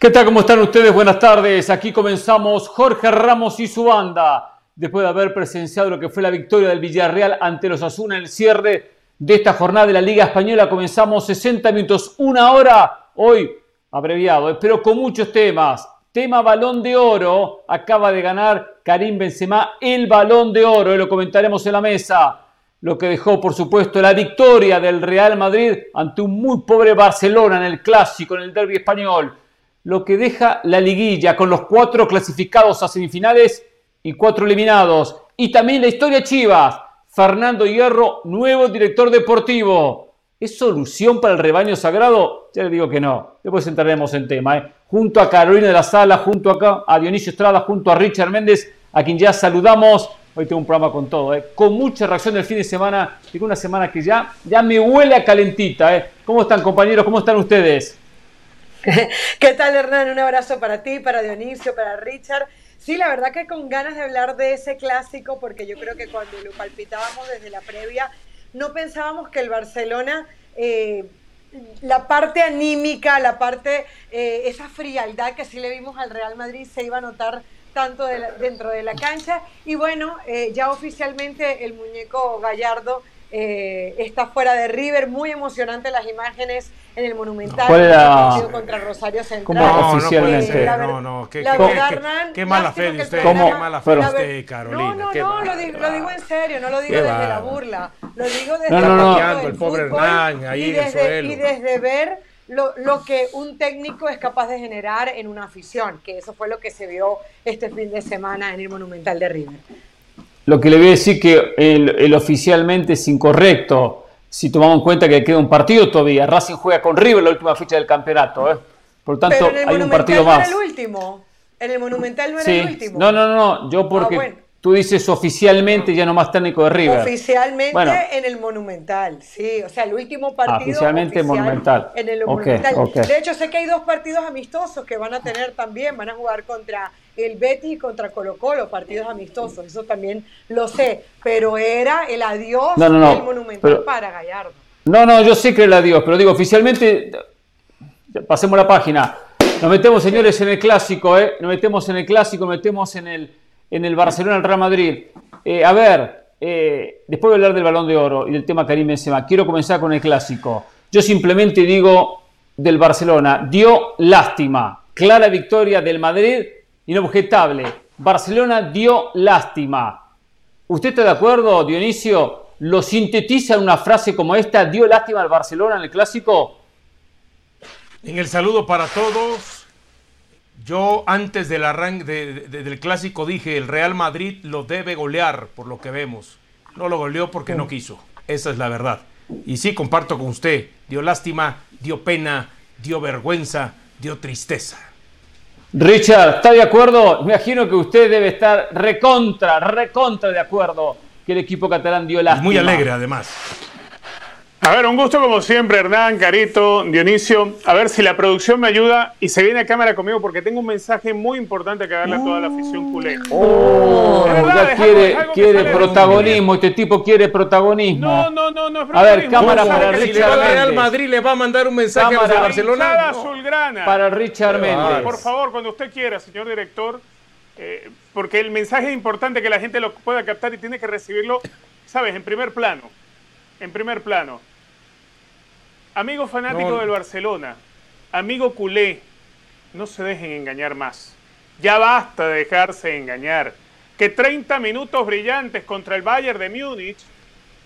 ¿Qué tal? ¿Cómo están ustedes? Buenas tardes. Aquí comenzamos Jorge Ramos y su banda. Después de haber presenciado lo que fue la victoria del Villarreal ante los Asuna en el cierre de esta jornada de la Liga Española, comenzamos 60 minutos, una hora, hoy abreviado, eh, pero con muchos temas. Tema Balón de Oro. Acaba de ganar Karim Benzema el Balón de Oro. Y lo comentaremos en la mesa. Lo que dejó, por supuesto, la victoria del Real Madrid ante un muy pobre Barcelona en el Clásico, en el Derby español lo que deja la liguilla con los cuatro clasificados a semifinales y cuatro eliminados. Y también la historia Chivas. Fernando Hierro, nuevo director deportivo. ¿Es solución para el rebaño sagrado? Ya le digo que no. Después entraremos en tema. ¿eh? Junto a Carolina de la Sala, junto acá a Dionisio Estrada, junto a Richard Méndez, a quien ya saludamos. Hoy tengo un programa con todo, ¿eh? con mucha reacción del fin de semana. Digo una semana que ya, ya me huele a calentita. ¿eh? ¿Cómo están compañeros? ¿Cómo están ustedes? ¿Qué tal, Hernán? Un abrazo para ti, para Dionisio, para Richard. Sí, la verdad que con ganas de hablar de ese clásico, porque yo creo que cuando lo palpitábamos desde la previa, no pensábamos que el Barcelona, eh, la parte anímica, la parte, eh, esa frialdad que sí le vimos al Real Madrid se iba a notar tanto dentro de la cancha. Y bueno, eh, ya oficialmente el muñeco Gallardo está fuera de River, muy emocionante las imágenes en el Monumental. ¿Cuál era? contra Rosario Central. ¿Cómo no, oficialmente? No, no, no, qué, la qué, qué, qué, mala fe de usted, ¿Cómo? qué mala fe de usted, Carolina. No, no, no, lo digo, lo digo en serio, no lo digo desde la burla, lo digo desde no, no, no, el pobre Hernán ahí y en el suelo. Y desde ver lo, lo, que un técnico es capaz de generar en una afición, que eso fue lo que se vio este fin de semana en el Monumental de River. Lo que le voy a decir que el, el oficialmente es incorrecto si tomamos en cuenta que queda un partido todavía. Racing juega con River la última fecha del campeonato. ¿eh? Por lo tanto, hay un partido más. No era el último. En el Monumental no era el último. No, no, no. Yo porque ah, tú dices oficialmente ya no más técnico de River. Oficialmente en el Monumental, sí. O sea, el último partido. oficialmente Monumental. En el Monumental. De hecho, sé que hay dos partidos amistosos que van a tener también. Van a jugar contra el Betis contra Colo Colo, partidos amistosos, eso también lo sé, pero era el adiós del Monumental para Gallardo. No, no, yo sé que era el adiós, pero digo, oficialmente, pasemos la página, nos metemos, señores, en el clásico, ¿eh? Nos metemos en el clásico, nos metemos en el, en el Barcelona, el Real Madrid. Eh, a ver, eh, después de hablar del Balón de Oro y del tema Karim Benzema, quiero comenzar con el clásico. Yo simplemente digo del Barcelona, dio lástima, clara victoria del Madrid inobjetable. Barcelona dio lástima. ¿Usted está de acuerdo, Dionisio? ¿Lo sintetiza en una frase como esta? ¿Dio lástima al Barcelona en el clásico? En el saludo para todos. Yo antes del arranque del clásico dije, el Real Madrid lo debe golear por lo que vemos. No lo goleó porque no quiso. Esa es la verdad. Y sí, comparto con usted. Dio lástima, dio pena, dio vergüenza, dio tristeza. Richard, ¿está de acuerdo? Me imagino que usted debe estar recontra, recontra de acuerdo que el equipo catalán dio la. Muy alegre, además. A ver, un gusto como siempre, Hernán, Carito, Dionisio. A ver si la producción me ayuda y se viene a cámara conmigo porque tengo un mensaje muy importante que darle a toda la afición culé. Oh, ya quiere, quiere protagonismo, este tipo quiere protagonismo. No, no, no, no es A ver, cámara para Richard si. Real Madrid le va a mandar un mensaje a Barcelona. Azulgrana. Para Richard Méndez. Por favor, cuando usted quiera, señor director, eh, porque el mensaje es importante que la gente lo pueda captar y tiene que recibirlo, ¿sabes? En primer plano. En primer plano. Amigo fanático del Barcelona, amigo culé, no se dejen engañar más. Ya basta de dejarse engañar. Que 30 minutos brillantes contra el Bayern de Múnich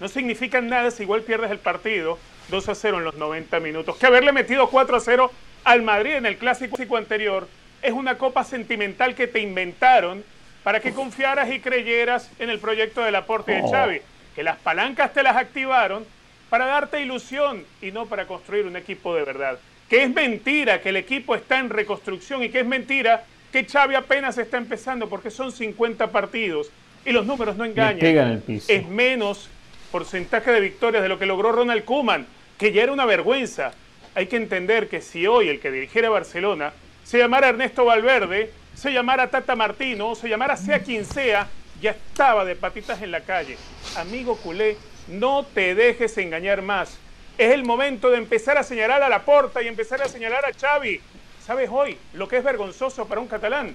no significan nada si igual pierdes el partido 2 a 0 en los 90 minutos. Que haberle metido 4 a 0 al Madrid en el clásico anterior es una copa sentimental que te inventaron para que confiaras y creyeras en el proyecto de Laporte y de. Xavi. Que las palancas te las activaron para darte ilusión y no para construir un equipo de verdad. Que es mentira que el equipo está en reconstrucción y que es mentira que Xavi apenas está empezando porque son 50 partidos y los números no engañan. Es menos porcentaje de victorias de lo que logró Ronald Koeman, que ya era una vergüenza. Hay que entender que si hoy el que dirigiera Barcelona se llamara Ernesto Valverde, se llamara Tata Martino, se llamara sea quien sea, ya estaba de patitas en la calle. Amigo culé, no te dejes engañar más. Es el momento de empezar a señalar a la porta y empezar a señalar a Xavi. ¿Sabes hoy lo que es vergonzoso para un catalán?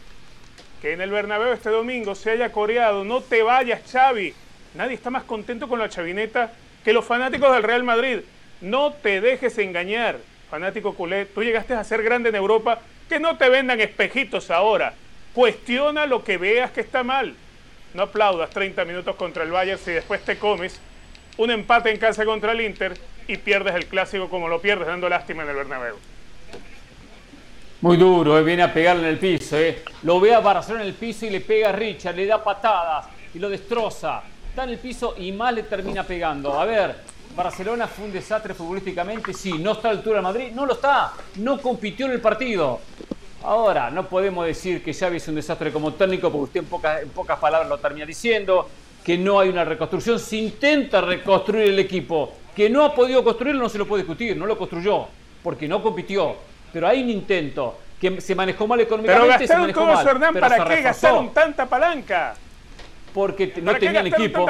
Que en el Bernabéu este domingo se haya coreado, no te vayas Xavi. Nadie está más contento con la chavineta que los fanáticos del Real Madrid. No te dejes engañar, fanático culé. Tú llegaste a ser grande en Europa, que no te vendan espejitos ahora. Cuestiona lo que veas que está mal. No aplaudas 30 minutos contra el Bayern si después te comes un empate en casa contra el Inter y pierdes el clásico como lo pierdes dando lástima en el Bernabéu. Muy duro, eh, viene a pegarle en el piso. Eh. Lo ve a Barcelona en el piso y le pega a Richard, le da patadas y lo destroza. Está en el piso y más le termina pegando. A ver, Barcelona fue un desastre futbolísticamente, sí. ¿No está a la altura de Madrid? No lo está. No compitió en el partido. Ahora, no podemos decir que Xavi es un desastre como técnico, porque usted en pocas, en pocas palabras lo termina diciendo, que no hay una reconstrucción. Se intenta reconstruir el equipo. Que no ha podido construirlo no se lo puede discutir, no lo construyó, porque no compitió pero hay un intento que se manejó mal económicamente. Pero gastaron todo eso, Hernán, ¿para qué gastaron tanta palanca? Porque no tenían equipo.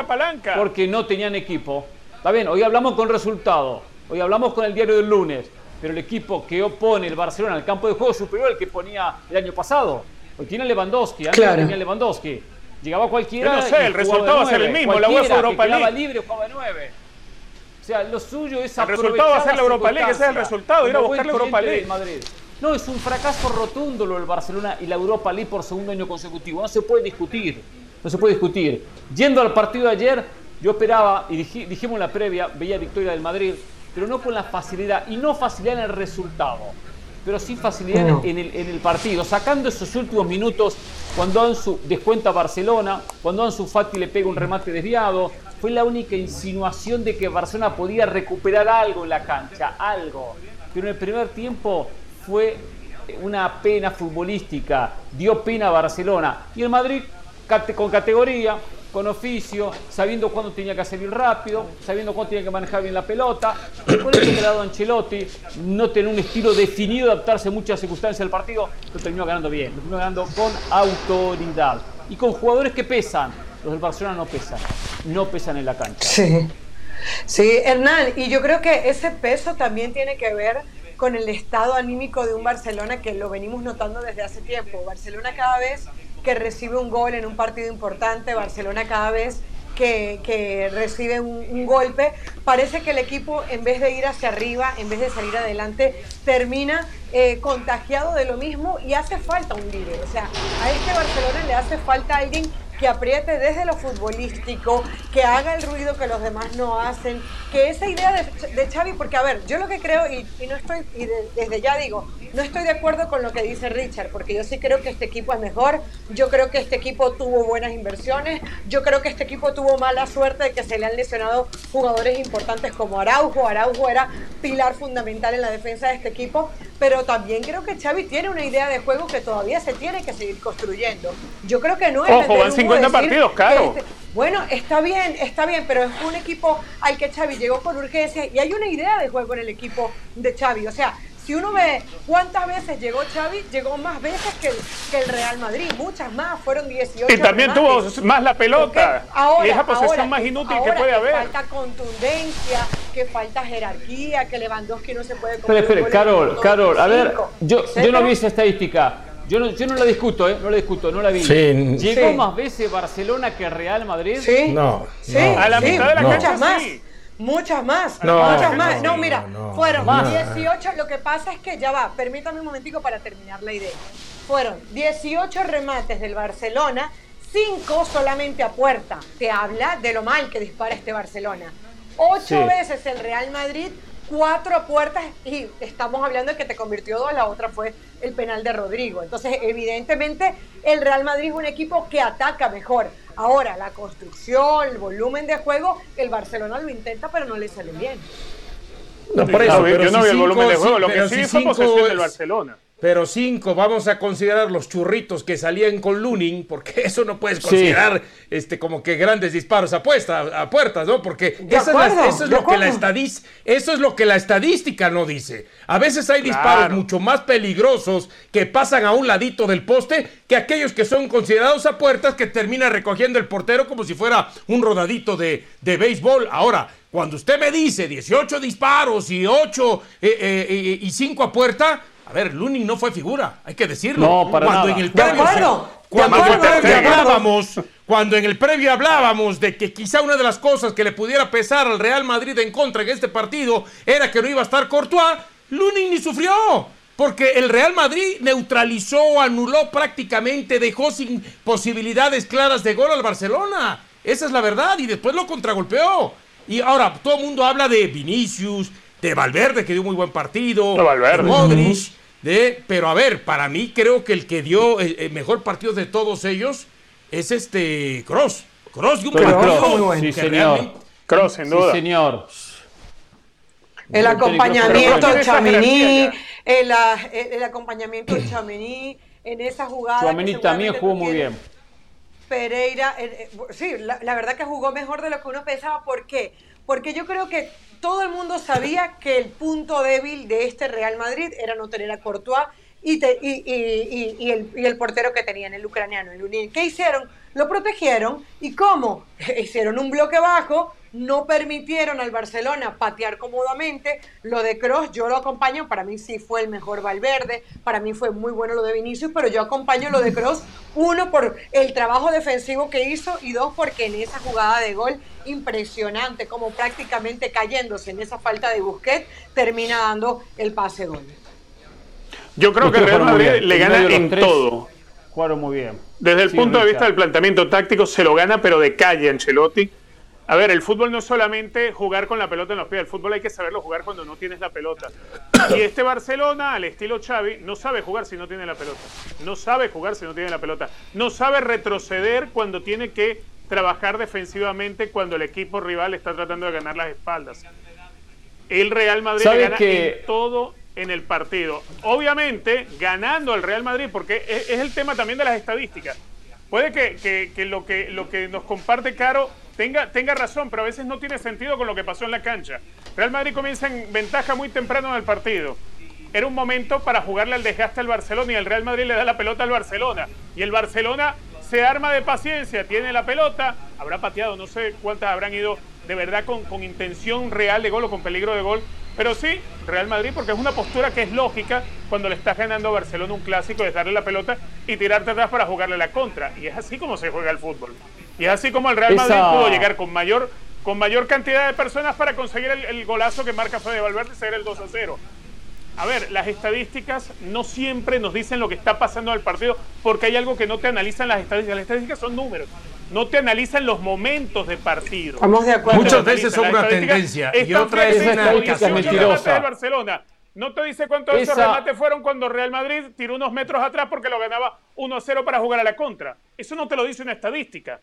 Porque no tenían equipo. Está bien, hoy hablamos con resultado. Hoy hablamos con el diario del lunes. Pero el equipo que opone el Barcelona al campo de juego superior al que ponía el año pasado. Hoy tiene Lewandowski, antes claro. tenía Lewandowski. Llegaba cualquiera. Yo no sé, el resultado va a ser el mismo. La UEFA Europa League. libre jugaba de nueve. O sea, lo suyo es El resultado va a ser la Europa League, ese es el resultado, ir a buscar la Europa League. Madrid. No, es un fracaso rotundo lo del Barcelona y la Europa League por segundo año consecutivo. No se puede discutir. No se puede discutir. Yendo al partido de ayer, yo esperaba, y dijimos en la previa, veía victoria del Madrid, pero no con la facilidad, y no facilidad en el resultado, pero sí facilidad en, el, en, el, partido, sacando esos últimos minutos cuando Ansu descuenta a Barcelona, cuando Ansu Fati le pega un remate desviado, fue la única insinuación de que Barcelona podía recuperar algo en la cancha, algo. Pero en el primer tiempo fue una pena futbolística, dio pena a Barcelona. Y el Madrid con categoría, con oficio, sabiendo cuándo tenía que salir rápido, sabiendo cuándo tenía que manejar bien la pelota. Por eso que lado Ancelotti no tiene un estilo definido de adaptarse a muchas circunstancias del partido, lo terminó ganando bien, lo terminó ganando con autoridad y con jugadores que pesan. Los del Barcelona no pesan, no pesan en la cancha. Sí. Sí, Hernán, y yo creo que ese peso también tiene que ver con el estado anímico de un Barcelona que lo venimos notando desde hace tiempo. Barcelona cada vez que recibe un gol en un partido importante, Barcelona cada vez que, recibe un, golpe, parece que el equipo en vez de ir hacia arriba, en vez de salir adelante, termina eh, contagiado de lo mismo y hace falta un líder. O sea, a este Barcelona le hace falta alguien que apriete desde lo futbolístico, que haga el ruido que los demás no hacen, que esa idea de, de Xavi, porque a ver, yo lo que creo, y, no estoy, y desde ya digo, no estoy de acuerdo con lo que dice Richard, porque yo sí creo que este equipo es mejor, yo creo que este equipo tuvo buenas inversiones, yo creo que este equipo tuvo mala suerte de que se le han lesionado jugadores importantes como Araujo, Araujo era pilar fundamental en la defensa de este equipo, pero también creo que Xavi tiene una idea de juego que todavía se tiene que seguir construyendo. Yo creo que no es... Ojo, van 50 partidos, claro. Este, bueno, está bien, está bien, pero es un equipo al que Xavi llegó con urgencia y hay una idea de juego en el equipo de Xavi. O sea, si uno ve cuántas veces llegó Xavi, llegó más veces que el, Real Madrid, muchas más, fueron 18. Y también tuvo más la pelota. Ahora, y esa posesión más inútil que puede haber. falta contundencia, que falta jerarquía, que Lewandowski no se puede comer. Espera, espera, Carol, Carol, a ver, yo, yo no vi esa estadística. Yo no, yo no la discuto, ¿eh? No la discuto, no la vi. ¿Llegó más veces Barcelona que Real Madrid? Sí. No. Sí. A la mitad de la cancha más. Muchas más, no, muchas más. No, mira, fueron 18. Lo que pasa es que ya va, permítame un momentico para terminar la idea. Fueron 18 remates del Barcelona, 5 solamente a puerta. Te habla de lo mal que dispara este Barcelona. 8 veces el Real Madrid, 4 a puertas y estamos hablando de que te convirtió dos, la otra fue el penal de Rodrigo. Entonces, evidentemente, el Real Madrid es un equipo que ataca mejor. Ahora, la construcción, el volumen de juego, el Barcelona lo intenta, pero no le sale bien. No, por eso, pero yo no vi el volumen de juego, lo que sí fue posesión del Barcelona. Pero cinco, vamos a considerar los churritos que salían con Lunin, porque eso no puedes considerar este, como que grandes disparos a, a puertas, ¿no? Porque eso, es, lo que la eso es lo que la estadística no dice. A veces hay disparos mucho más peligrosos que pasan a un ladito del poste que aquellos que son considerados a puertas que termina recogiendo el portero como si fuera un rodadito de, de béisbol. Ahora, cuando usted me dice 18 disparos y 8 eh, eh, y 5 a puerta, A ver, Lunin no fue figura, hay que decirlo. No, para cuando nada. en el previo, acuerdo, cuando en el previo hablábamos, cuando en el previo hablábamos de que quizá una de las cosas que le pudiera pesar al Real Madrid en contra en este partido era que no iba a estar Courtois, Lunin ni sufrió. Porque el Real Madrid neutralizó, anuló prácticamente, dejó sin posibilidades claras de gol al Barcelona. Esa es la verdad. Y después lo contragolpeó. Y ahora todo el mundo habla de Vinicius, de Valverde, que dio muy buen partido. De Valverde. de Modric. De, pero a ver, para mí creo que el que dio el, el mejor partido de todos ellos es este Cross. Cross dio un Toni partido Kroos, muy bueno. sí, señor. realmente- Cross, sin Sí, duda. señor. El acompañamiento de el, ah, el- el acompañamiento de en esa jugada. Chouameni también jugó muy bien. Pereira, eh, eh, sí, la, la verdad que jugó mejor de lo que uno pensaba. ¿Por qué? Porque yo creo que todo el mundo sabía que el punto débil de este Real Madrid era no tener a Courtois y, te- y, y- el, y el portero que tenían, el ucraniano, el Lunin. ¿Qué hicieron? Lo protegieron. ¿Y cómo? Hicieron un bloque bajo, no permitieron al Barcelona patear cómodamente. Lo de Cross, yo lo acompaño, para mí sí fue el mejor Valverde, para mí fue muy bueno lo de Vinicius, pero yo acompaño lo de Cross, uno por el trabajo defensivo que hizo y dos porque en esa jugada de gol impresionante, como prácticamente cayéndose en esa falta de Busquets, termina dando el pase gol. Yo creo que Real Madrid le En gana en todo. Jugaron muy bien. Desde el Sí, punto de vista del planteamiento táctico se lo gana, pero de calle Ancelotti. A ver, el fútbol no es solamente jugar con la pelota en los pies, el fútbol hay que saberlo jugar cuando no tienes la pelota. Y este Barcelona, al estilo Xavi, no sabe jugar si no tiene la pelota. No sabe jugar si no tiene la pelota. No sabe retroceder cuando tiene que trabajar defensivamente cuando el equipo rival está tratando de ganar las espaldas. El Real Madrid ¿Sabe le gana que- en todo en el partido. Obviamente, ganando al Real Madrid, porque es, es el tema también de las estadísticas. Puede que, que- que lo que lo que nos comparte Caro tenga, tenga razón, pero a veces no tiene sentido con lo que pasó en la cancha. Real Madrid comienza en ventaja muy temprano en el partido. Era un momento para jugarle al desgaste al Barcelona y el Real Madrid le da la pelota al Barcelona. Y el Barcelona se arma de paciencia, tiene la pelota, habrá pateado, no sé cuántas habrán ido de verdad con, con intención real de gol o con peligro de gol. Pero sí, Real Madrid, porque es una postura que es lógica cuando le estás ganando a Barcelona un clásico, es darle la pelota y tirarte atrás para jugarle la contra. Y es así como se juega el fútbol. Y es así como el Real Madrid Esa- pudo llegar con mayor, con mayor cantidad de personas para conseguir el, el golazo que marca Fede Valverde y ser el 2 a 0. A ver, las estadísticas no siempre nos dicen lo que está pasando en el partido porque hay algo que no te analizan las estadísticas. Las estadísticas son números, no te analizan los momentos de partido. Estamos de acuerdo. Muchas veces son una tendencia y otra es una con estadística 18 mentirosa. remates del Barcelona. No te dice cuántos de esos remates fueron cuando Real Madrid tiró unos metros atrás porque lo ganaba 1 a 0 para jugar a la contra. Eso no te lo dice una estadística.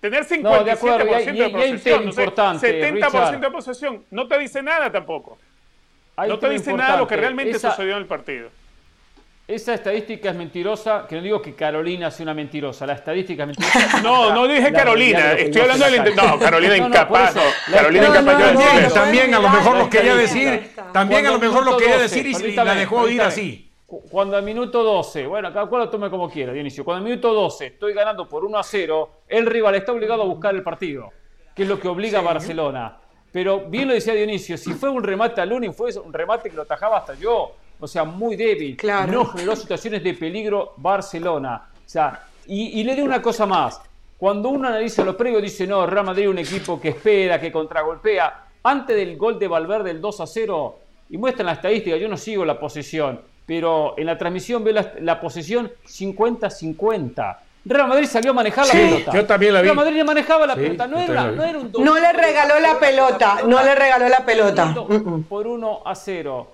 Tener 57% No, de acuerdo, y hay- de y hay- y hay un posesión, tema no sé, importante, 70% de posesión, no te dice nada tampoco. Hay no te dice nada de lo que realmente Esa- sucedió en el partido. Esa estadística es mentirosa, que no digo que Carolina sea una mentirosa, la estadística es mentirosa. No, no dije La Carolina, estoy hablando del... No, Carolina No, no, incapaz. no. Carolina No, incapaz no, de no, decir También, a lo mejor lo quería decir, también a lo mejor lo quería 12, decir y- la dejó ir así. Cu- Cuando al minuto 12, bueno, cada cual lo tome como quiera, Dionisio. Cuando al minuto 12 estoy ganando por 1 a 0, el rival está obligado a buscar el partido, que es lo que obliga a Barcelona. Pero bien lo decía Dionisio, si fue un remate a Lunin, fue un remate que lo atajaba hasta yo. O sea, muy débil. Claro. No generó situaciones de peligro Barcelona. O sea, y, y le digo una cosa más. Cuando uno analiza los previos, dice, no, Real Madrid es un equipo que espera, que contragolpea. Antes del gol de Valverde, el 2 a 0, y muestran la estadística, yo no sigo la posesión, pero en la transmisión veo la, la posesión 50-50. Real Madrid salió a manejar Sí, la pelota. yo también la vi. Real Madrid le manejaba la Sí, pelota, no era, no un No dominio. le regaló la pelota, no le regaló la pelota. Mm, mm. Por 1 a 0.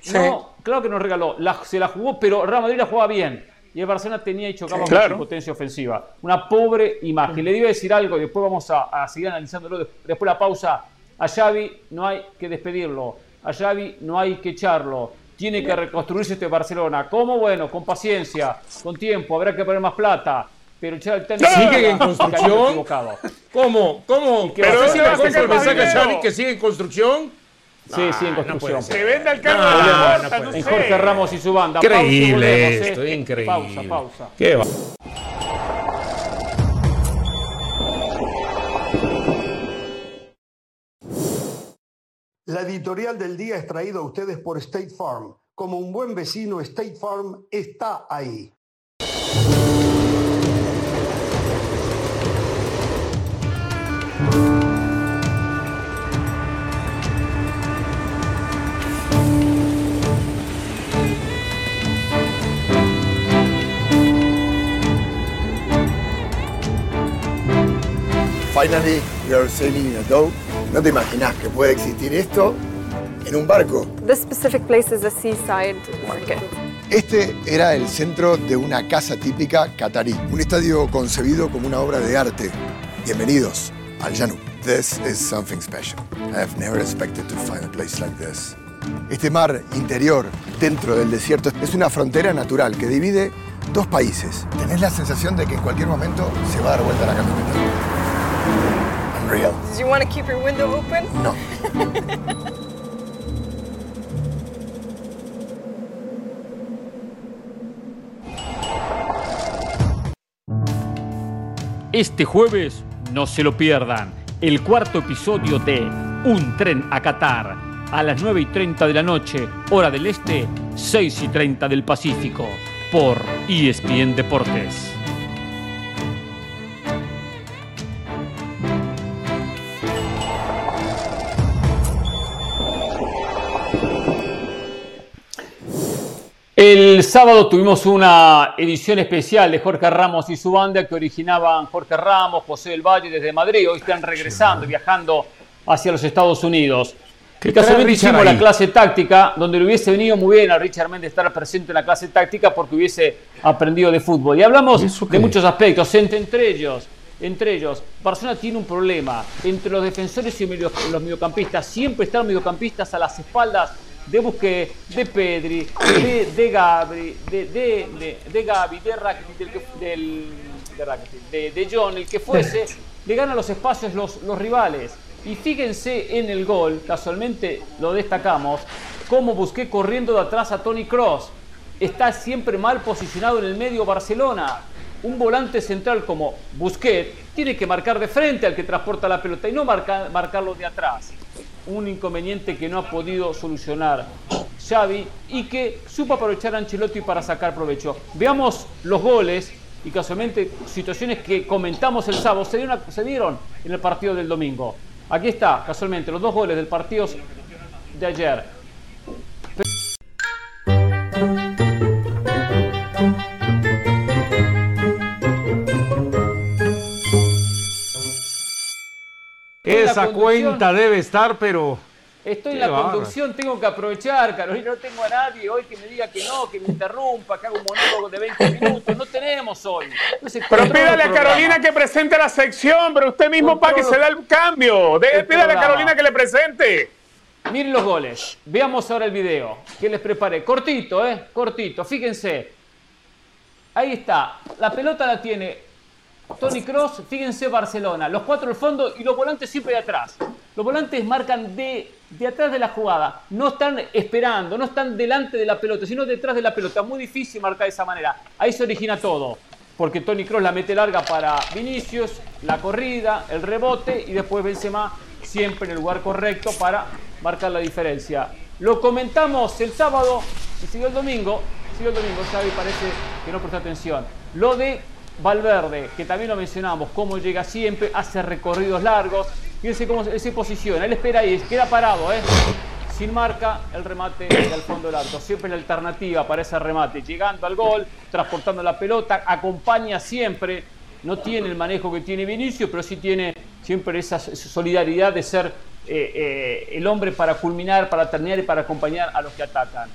Sí. No, claro que nos regaló. La- se la jugó, pero Real Madrid la jugaba bien. Y el Barcelona tenía y chocaba con Claro. su potencia ofensiva. Una pobre imagen. Le iba a decir algo y después vamos a, a seguir analizándolo. Después de la pausa. A Xavi no hay que despedirlo. A Xavi no hay que echarlo. Tiene que reconstruirse este Barcelona. ¿Cómo? Bueno, con paciencia, con tiempo. Habrá que poner más plata. Pero echar el técnico Sigue en construcción. equivocado. ¿Cómo? ¿Cómo? ¿Pero va a si sacar le compra el mensaje? Xavi que sigue en construcción? Sí, sí, en construcción. ser. Se vende al carro de la puerta, no, en. Jorge Ramos y su banda. Pausa Increíble volvemos, esto, ¿eh? increíble. Pausa, pausa. ¿Qué va? La editorial del día es traída a ustedes por State Farm. como un buen vecino, State Farm está ahí. Finally, we are sailing in a dock. No te imaginas que puede existir esto en un barco. This specific place is a seaside market. Este era el centro de una casa típica catarí, un estadio concebido como una obra de arte. Bienvenidos al Janub. This is something special. I have never expected to find a place like this. Este mar interior dentro del desierto es una frontera natural que divide dos países. Tenés la sensación de que en cualquier momento se va a dar vuelta la camioneta. Unreal. Do you want to keep your window open? No. Este jueves no se lo pierdan. El cuarto episodio de Un tren a Qatar. A las 9 y 30 de la noche, hora del este, 6 y 30 del Pacífico. Por ESPN Deportes. El sábado tuvimos una edición especial de Jorge Ramos y su banda que originaban Jorge Ramos, José del Valle desde Madrid. Hoy están regresando, viajando hacia los Estados Unidos. ¿Qué Y casualmente hicimos la clase táctica, donde le hubiese venido muy bien a Richard Méndez estar presente en la clase táctica porque hubiese aprendido de fútbol. Y hablamos ¿Y eso de muchos aspectos, entre, entre ellos. Entre ellos, Barcelona tiene un problema. Entre los defensores y los mediocampistas, siempre están los mediocampistas a las espaldas de Busquets, de Pedri, de, de Gabri, de, de, de, de Gavi, de Rakitic, del, del- de, de, de John, el que fuese, le gana los espacios los, los rivales. Y fíjense en el gol, casualmente lo destacamos, cómo Busquets corriendo de atrás a Tony Cross. Está siempre mal posicionado en el medio Barcelona. Un volante central como Busquets tiene que marcar de frente al que transporta la pelota y no marca- marcarlo de atrás. Un inconveniente que no ha podido solucionar Xavi y que supo aprovechar Ancelotti para sacar provecho. Veamos los goles y casualmente situaciones que comentamos el sábado se dieron, se dieron en el partido del domingo. Aquí está, casualmente, los dos goles del partido de ayer. Esa cuenta debe estar, pero. Estoy en la conducción, tengo que aprovechar, Carolina, no tengo a nadie hoy que me diga que no, que me interrumpa, que haga un monólogo de 20 minutos, no tenemos hoy. Entonces, Pero pídale a Carolina que presente la sección, pero usted mismo para que se da el cambio. De- el pídale a. Carolina que le presente. Miren los goles, veamos ahora el video que les preparé, cortito, eh, cortito, fíjense. Ahí está, la pelota la tiene Tony Cross, fíjense Barcelona, los cuatro al fondo y los volantes siempre de atrás. Los volantes marcan de, de atrás de la jugada, no están esperando, no están delante de la pelota, sino detrás de la pelota. Muy difícil marcar de esa manera. Ahí se origina todo, porque Tony Cross la mete larga para Vinicius, la corrida, el rebote y después Benzema siempre en el lugar correcto para marcar la diferencia. Lo comentamos el sábado y siguió el domingo. Siguió el domingo, Xavi parece que no prestó atención. Lo de Valverde, que también lo mencionamos, cómo llega siempre, hace recorridos largos. Fíjense cómo se posiciona. Él espera ahí, queda parado, ¿eh? Sin marca, el remate al fondo del arco. Siempre la alternativa para ese remate. Llegando al gol, transportando la pelota, acompaña siempre. No tiene el manejo que tiene Vinicius, pero sí tiene siempre esa solidaridad de ser eh, eh, el hombre para culminar, para terminar y para acompañar a los que atacan.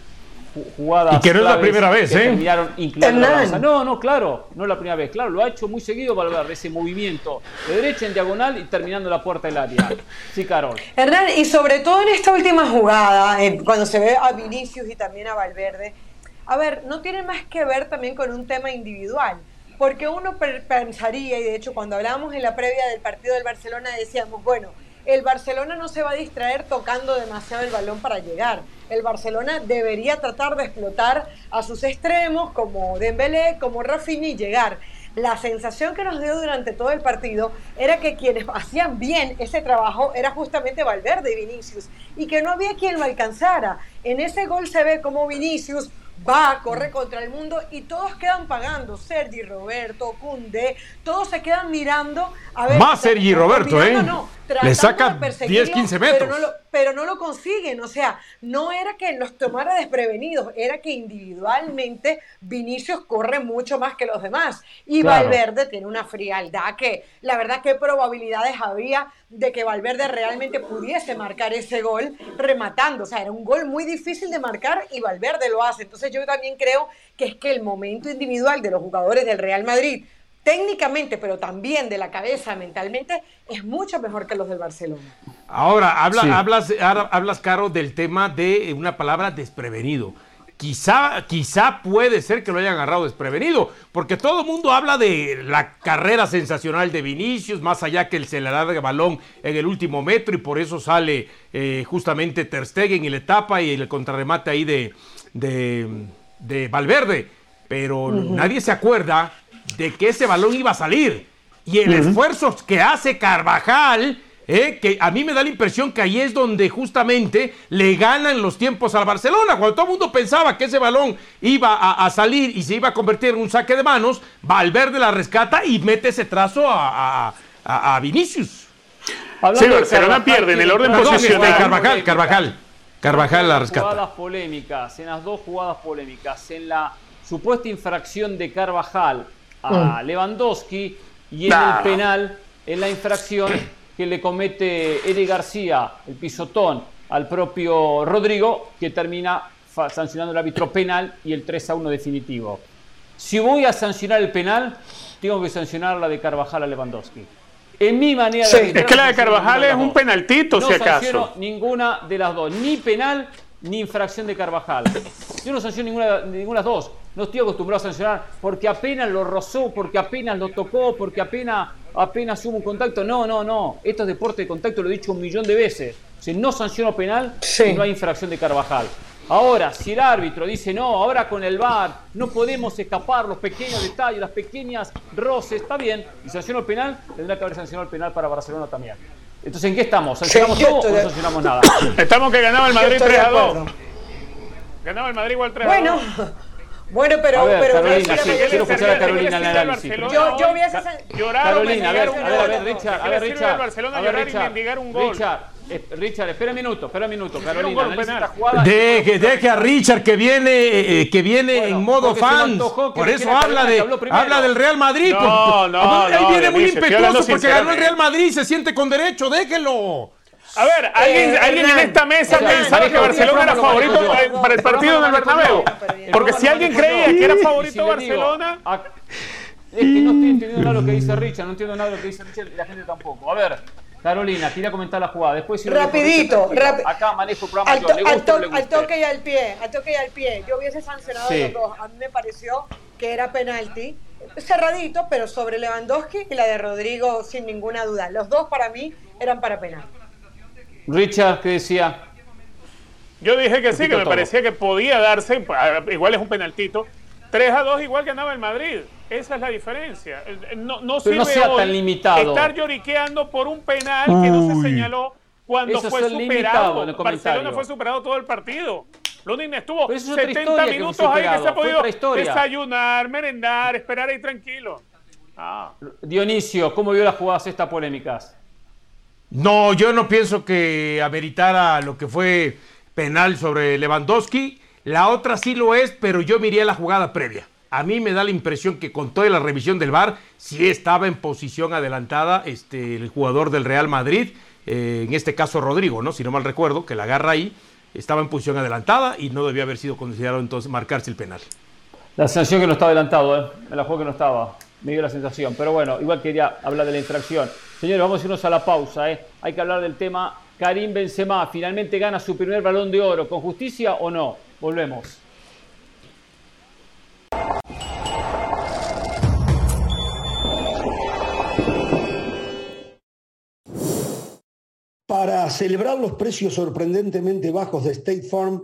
Ju- Jugadas Y que no es la primera vez, ¿eh? terminaron inclinando la Hernán. balanza. No, no, claro, no es la primera vez. Claro, lo ha hecho muy seguido Valverde, ese movimiento de derecha en diagonal y terminando la puerta del área. Sí, Carol. Hernán, y sobre todo en esta última jugada, eh, cuando se ve a Vinicius y también a Valverde, a ver, no tiene más que ver también con un tema individual, porque uno per- pensaría, y de hecho cuando hablábamos en la previa del partido del Barcelona decíamos, bueno, el Barcelona no se va a distraer tocando demasiado el balón para llegar. El Barcelona debería tratar de explotar a sus extremos como Dembélé, como Rafinha y llegar. la sensación que nos dio durante todo el partido era que quienes hacían bien ese trabajo era justamente Valverde y Vinicius y que no había quien lo alcanzara. En ese gol se ve como Vinicius va, corre contra el mundo y todos quedan pagando. Sergi Roberto, Cunde, todos se quedan mirando. A ver, Más Sergi Roberto, ¿eh? no, Le saca de perseguirlo, 10, 15 metros. Pero no, lo, pero no lo consiguen. O sea, no era que los tomara desprevenidos, era que individualmente Vinicius corre mucho más que los demás. Y Claro. Valverde tiene una frialdad que, la verdad, qué probabilidades había de que Valverde realmente pudiese marcar ese gol rematando. O sea, era un gol muy difícil de marcar y Valverde lo hace. Entonces yo también creo que es que el momento individual de los jugadores del Real Madrid, técnicamente, pero también de la cabeza, mentalmente, es mucho mejor que los del Barcelona. Ahora, habla, Sí. hablas, hablas, Caro, del tema de una palabra desprevenido. Quizá, quizá puede ser que lo haya agarrado desprevenido, porque todo el mundo habla de la carrera sensacional de Vinicius, más allá que él se le balón en el último metro y por eso sale eh, justamente Ter Stegen y le tapa y el contrarremate ahí de, de, de Valverde. Pero nadie se acuerda de que ese balón iba a salir. Y el esfuerzo que hace Carvajal, eh, que a mí me da la impresión que ahí es donde justamente le ganan los tiempos al Barcelona. Cuando todo el mundo pensaba que ese balón iba a, a salir y se iba a convertir en un saque de manos, Valverde la rescata y mete ese trazo a, a- a- a Vinicius. Hablando Sí, Barcelona pierde en el orden Perdón, posicional. este, Carvajal, Carvajal. Carvajal la rescata. Jugadas polémicas, en las dos jugadas polémicas, en la supuesta infracción de Carvajal a Lewandowski y en Nah. el penal, en la infracción que le comete Eri García, el pisotón, al propio Rodrigo, que termina sancionando el árbitro penal y el 3 a 1 definitivo. Si voy a sancionar el penal, tengo que sancionar la de Carvajal a Lewandowski. En mi manera Sí. de arbitrar, Es que la de no Carvajal es un penaltito, no si acaso. sanciono ninguna de las dos, ni penal ni infracción de Carvajal. Yo no sanciono ninguna, ninguna de las dos. No estoy acostumbrado a sancionar porque apenas lo rozó, porque apenas lo tocó, porque apenas, apenas hubo un contacto. No, no, no. Esto es deporte de contacto, lo he dicho un millón de veces. Si no sanciono penal, Sí. no hay infracción de Carvajal. Ahora, si el árbitro dice no, ahora con el VAR no podemos escapar los pequeños detalles, las pequeñas roces, está bien, y sancionó el penal, tendrá que haber sancionado el penal para Barcelona también. Entonces, ¿en qué estamos? ¿Sancionamos Sí, todo o no de- sancionamos nada? Estamos que ganaba el Madrid estoy de 3 a 2. acuerdo. Ganaba el Madrid igual 3 a Bueno, 2. bueno, pero, A ver, pero Carolina, sí, quiero escuchar a Carolina en el análisis. Yo- yo hubiese san- Llorar o Carolina, a ver, mendigar a un ver, a ver, Richard, a ¿Qué ver, Richard. al Barcelona a ver, llorar y Richard, mendigar un gol? Richard, eh, Richard, espera un minuto, espera un minuto. un Carolina, un. Deje, deje a Richard que viene, eh, que viene Bueno, en modo fans. antojó Por eso habla de, habla del Real Madrid. No, por- no, Ahí no, viene muy impetuoso porque ganó el. Real Madrid, se siente con derecho, déjelo. A ver, alguien, Eh, alguien en esta mesa Hernán, pensaba que Barcelona era favorito yo. para el partido en el Bernabéu. yo. Porque si alguien creía que era yo. favorito si digo, Barcelona, a- Es que no estoy entendiendo nada de lo que dice Richard, no entiendo nada de lo que dice Richard y la gente tampoco. A ver, Carolina, quería comentar la jugada. Después si Rapidito, rapi- Acá manejo el programa al, yo, to- le al guste to- le al toque y al pie, al toque y al pie. Yo hubiese sancionado Sí. los dos. A mí me pareció que era penalti. Cerradito, pero sobre Lewandowski y la de Rodrigo sin ninguna duda. Los dos para mí eran para penal. Richard, ¿qué decía? yo dije que sí, que me todo. parecía que podía darse, ah, igual es un penaltito. 3 a 2 igual ganaba el Madrid. Esa es la diferencia. No, no Pero no sirve sea hoy tan limitado. estar lloriqueando por un penal que no se señaló cuando Eso fue es limitado superado. en el Barcelona fue superado todo el partido. Lunin estuvo es otra 70 historia que fue minutos ahí que se ha podido desayunar, merendar, esperar ahí tranquilo. Ah. Dionisio, ¿cómo vio las jugadas estas polémicas? No, yo no pienso que ameritara lo que fue penal sobre Lewandowski. La otra sí lo es, pero yo miré la jugada previa. A mí me da la impresión que con toda la revisión del VAR sí estaba en posición adelantada este, el jugador del Real Madrid, eh, en este caso Rodrigo, ¿no? Si no mal recuerdo, que la agarra ahí, estaba en posición adelantada y no debía haber sido considerado entonces marcarse el penal. La sensación que no estaba adelantado, ¿eh? La juego que no estaba. Me dio la sensación. Pero bueno, igual quería hablar de la infracción. Señores, vamos a irnos a la pausa, ¿eh? Hay que hablar del tema Karim Benzema. Finalmente gana su primer balón de oro. ¿Con justicia o no? Volvemos. Para celebrar los precios sorprendentemente bajos de State Farm,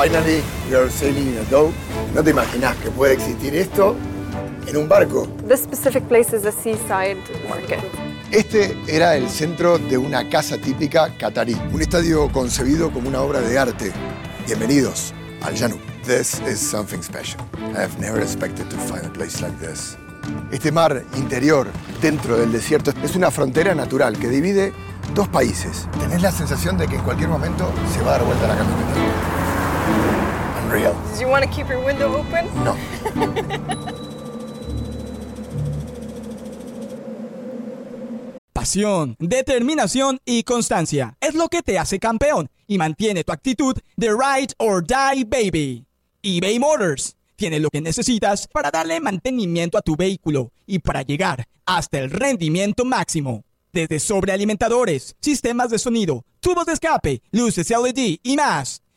Finally, we are sailing in a dhow. No te imaginas que puede existir esto en un barco. This specific place is a seaside market. Este era el centro de una casa típica catarí, un estadio concebido como una obra de arte. Bienvenidos al Janub. This is something special. I have never expected to find a place like this. Este mar interior dentro del desierto es una frontera natural que divide dos países. Tenés la sensación de que en cualquier momento se va a dar vuelta la camioneta. Unreal. Do you want to keep your window open? No. Pasión, determinación y constancia es lo que te hace campeón y mantiene tu actitud de ride or die baby. eBay Motors tiene lo que necesitas para darle mantenimiento a tu vehículo y para llegar hasta el rendimiento máximo. Desde sobrealimentadores, sistemas de sonido, tubos de escape, luces LED y más.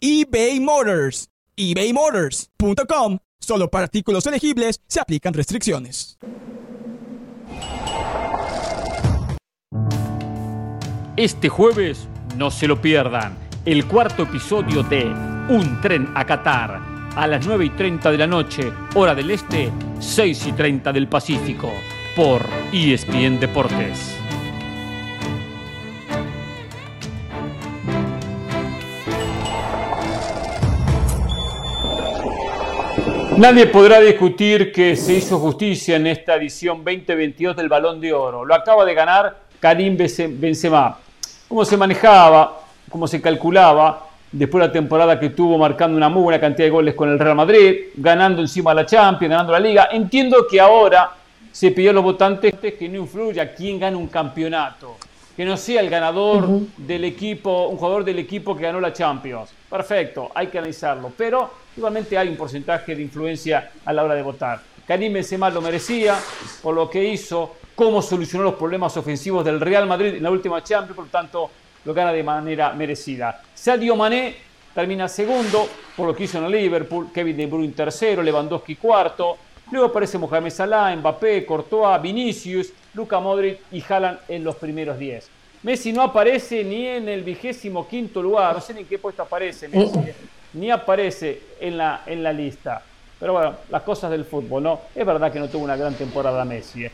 eBay Motors. ebaymotors.com. Solo para artículos elegibles se aplican restricciones. Este jueves no se lo pierdan. El cuarto episodio de Un tren a Qatar. A las 9 y 30 de la noche, hora del este, 6 y 30 del Pacífico. Por ESPN Deportes. Nadie podrá discutir que se hizo justicia en esta edición 2022 del Balón de Oro. Lo acaba de ganar Karim Benzema. ¿Cómo se manejaba? ¿Cómo se calculaba? Después de la temporada que tuvo marcando una muy buena cantidad de goles con el Real Madrid, ganando encima la Champions, ganando la Liga. Entiendo que ahora se pidió a los votantes que no influya quién gana un campeonato. Que no sea el ganador del equipo, un jugador del equipo que ganó la Champions. Perfecto, hay que analizarlo. Pero igualmente hay un porcentaje de influencia a la hora de votar. Karim Benzema lo merecía por lo que hizo, cómo solucionó los problemas ofensivos del Real Madrid en la última Champions, por lo tanto lo gana de manera merecida. Sadio Mané termina segundo por lo que hizo en el Liverpool, Kevin De Bruyne tercero, Lewandowski cuarto, luego aparece Mohamed Salah, Mbappé, Courtois, Vinicius, Luka Modric y Haaland en los primeros 10. Messi no aparece ni en el vigésimo quinto lugar, no sé ni en qué puesto aparece Messi ni aparece en la, en la lista. Pero bueno, las cosas del fútbol, ¿no? Es verdad que no tuvo una gran temporada Messi, ¿eh?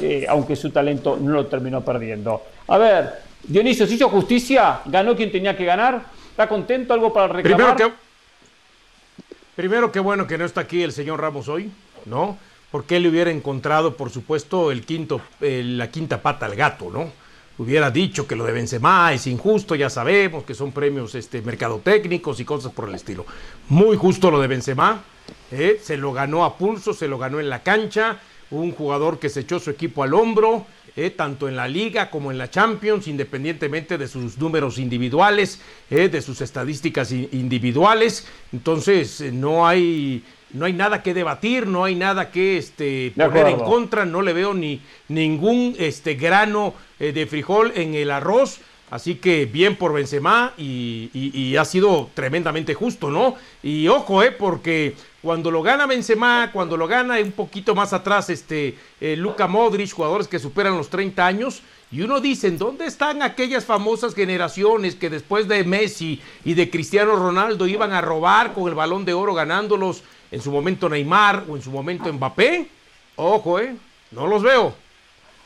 Eh, aunque su talento no lo terminó perdiendo. A ver, Dionisio, ¿se hizo justicia? ¿Ganó quien tenía que ganar? ¿Está contento? ¿Algo para reclamar? Primero que, primero que bueno que no está aquí el señor Ramos hoy, ¿no? Porque él hubiera encontrado, por supuesto, el quinto, la quinta pata al gato, ¿no? Hubiera dicho que lo de Benzema es injusto, ya sabemos que son premios este, mercadotécnicos y cosas por el estilo. Muy justo lo de Benzema, ¿eh? se lo ganó a pulso, se lo ganó en la cancha, un jugador que se echó su equipo al hombro, ¿eh? tanto en la liga como en la Champions, independientemente de sus números individuales, ¿eh? de sus estadísticas individuales. Entonces, no hay no hay nada que debatir, no hay nada que este, poner en contra, no le veo ni ningún este, grano eh, de frijol en el arroz. Así que bien por Benzema y, ha sido tremendamente justo, ¿no? Y ojo, ¿eh? Porque cuando lo gana Benzema, cuando lo gana un poquito más atrás este eh, Luka Modric, jugadores que superan los 30 años, y uno dice, ¿dónde están aquellas famosas generaciones que después de Messi y de Cristiano Ronaldo iban a robar con el balón de oro ganándolos en su momento Neymar o en su momento Mbappé. Ojo, ¿eh? No los veo.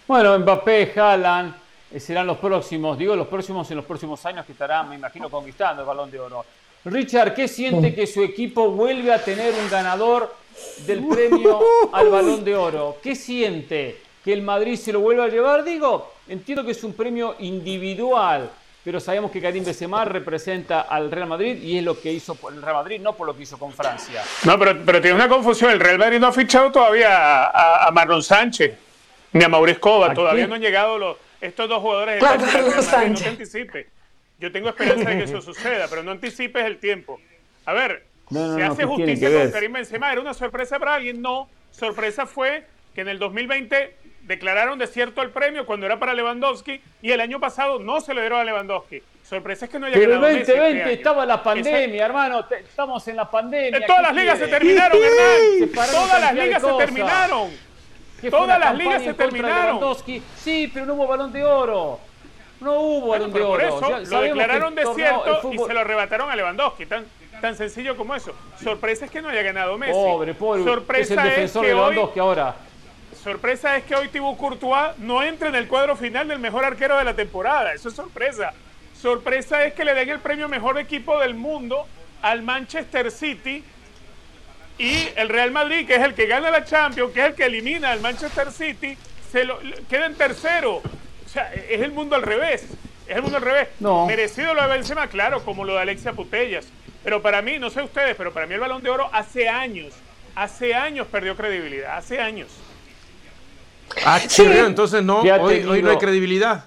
Bueno, Mbappé, Haaland eh, serán los próximos, digo los próximos en los próximos años que estarán, me imagino, conquistando el balón de oro. Richard, ¿qué siente que su equipo vuelve a tener un ganador del premio al balón de oro? ¿Qué siente? ¿Que el Madrid se lo vuelva a llevar? Digo, entiendo que es un premio individual, pero sabemos que Karim Benzema representa al Real Madrid y es lo que hizo por el Real Madrid, no por lo que hizo con Francia. No, pero, pero tiene una confusión. El Real Madrid no ha fichado todavía a, a Marlon Sánchez ni a Mauricio Escobar. Todavía no han llegado los, estos dos jugadores. Claro, del Real Madrid. Sánchez. No te anticipes. Yo tengo esperanza de que eso suceda, pero no anticipes el tiempo. A ver, No, no, ¿se hace ¿qué tiene justicia con? Karim Benzema? ¿Era una sorpresa para alguien? No. Sorpresa fue que en el 2020 declararon desierto el premio cuando era para Lewandowski y el año pasado no se lo dieron a Lewandowski. Sorpresa es que no haya Pero el ganado Messi este 2020 año. estaba la pandemia, hermano. te- Estamos en la pandemia. Eh, todas ¿qué las ligas se terminaron, Se Hernán. pararon Todas las ligas se terminaron. Todas las ligas se terminaron. Sí, pero no hubo balón de oro. No hubo Bueno, balón de por oro. eso Ya lo declararon desierto y se lo arrebataron a Lewandowski. Tan, tan sencillo como eso. Sorpresa es que no haya ganado Messi. Pobre, pobre. Sorpresa es el defensor que de hoy, ahora. Sorpresa es que hoy Thibaut Courtois no entra en el cuadro final del mejor arquero de la temporada. Eso es sorpresa. Sorpresa es que le den el premio mejor equipo del mundo al Manchester City y el Real Madrid, que es el que gana la Champions, que es el que elimina al Manchester City, se lo, queda en tercero. O sea, es el mundo al revés. Es el mundo al revés. No. Merecido lo de Benzema, claro, como lo de Alexia Putellas. Pero para mí, no sé ustedes, pero para mí el Balón de Oro hace años, hace años perdió credibilidad, hace años. Ah, chirrió, entonces no, hoy, hoy no hay credibilidad.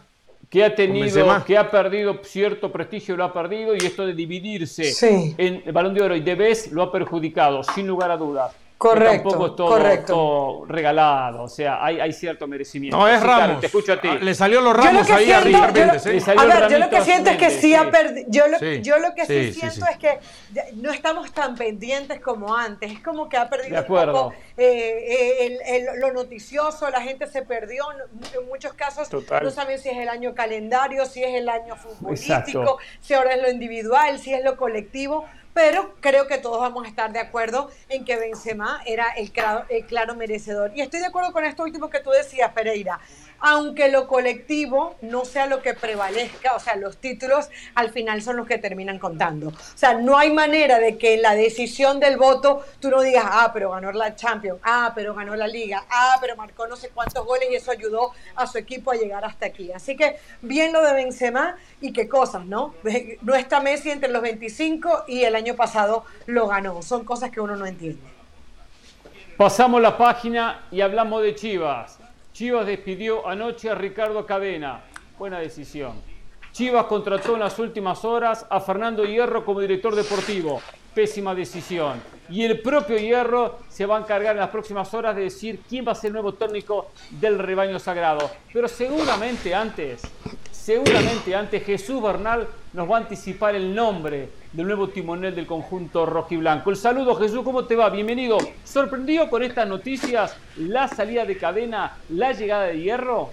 que ha tenido, que ha perdido cierto prestigio, lo ha perdido, y esto de dividirse Sí. en el balón de oro y de vez lo ha perjudicado, sin lugar a dudas. Correcto, Tampoco es todo, correcto. todo regalado, o sea, hay, hay cierto merecimiento. No, es Sí, claro, Ramos. te escucho a ti. Ah, Le salió los lo ramos ahí a siento, Richard yo lo- Méndez, ¿eh? Le salió a el ver, yo lo que siento es que sí, ha perdido. Yo lo, Sí, yo lo que sí, siento es que no estamos tan pendientes como antes. Es como que ha perdido De acuerdo. un poco eh, eh, el- el- lo noticioso. La gente se perdió. En, en muchos casos Total. no saben si es el año calendario, si es el año futbolístico, Exacto. si ahora es lo individual, si es lo colectivo. Pero creo que todos vamos a estar de acuerdo en que Benzema era el claro, merecedor. Y estoy de acuerdo con esto último que tú decías, Pereira. Aunque lo colectivo no sea lo que prevalezca, o sea, los títulos al final son los que terminan contando. O sea, no hay manera de que en la decisión del voto tú no digas, ah, pero ganó la Champions, ah, pero ganó la Liga, ah, pero marcó no sé cuántos goles y eso ayudó a su equipo a llegar hasta aquí. Así que bien lo de Benzema y qué cosas, ¿no? No está Messi entre los 25 y el año pasado lo ganó. Son cosas que uno no entiende. Pasamos la página y hablamos de Chivas. Chivas despidió anoche a Ricardo Cadena. Buena decisión. Chivas contrató en las últimas horas a Fernando Hierro como director deportivo. Pésima decisión. Y el propio Hierro se va a encargar en las próximas horas de decir quién va a ser el nuevo técnico del rebaño sagrado. Pero seguramente antes, seguramente antes Jesús Bernal nos va a anticipar el nombre del nuevo timonel del conjunto rojiblanco. El saludo Jesús, ¿cómo te va? Bienvenido. ¿Sorprendido con estas noticias? ¿La salida de cadena? ¿La llegada de hierro?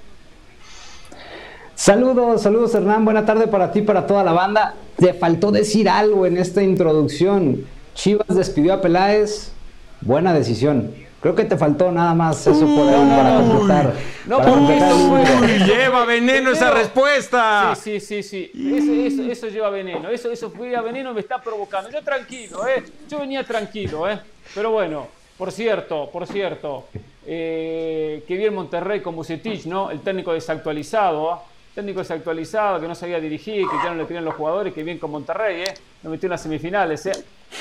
Saludos, saludos Hernán, buena tarde para ti, para toda la banda. Te faltó decir algo en esta introducción. Chivas despidió a Peláez, buena decisión. Creo que te faltó nada más eso por ahí para completar. No, para porque completar eso el fue- hilo. Lleva veneno esa respuesta. Sí, sí, sí, sí. Eso, eso, eso lleva veneno. Eso, eso lleva veneno me está provocando. Yo tranquilo, ¿eh? Yo venía tranquilo, ¿eh? Pero bueno, por cierto, por cierto, eh, que bien Monterrey con Bucetich, ¿no? El técnico desactualizado, ¿ah? Técnico desactualizado, que no sabía dirigir, que ya no le querían los jugadores, que bien con Monterrey, ¿eh? Lo metió en las semifinales, ¿eh?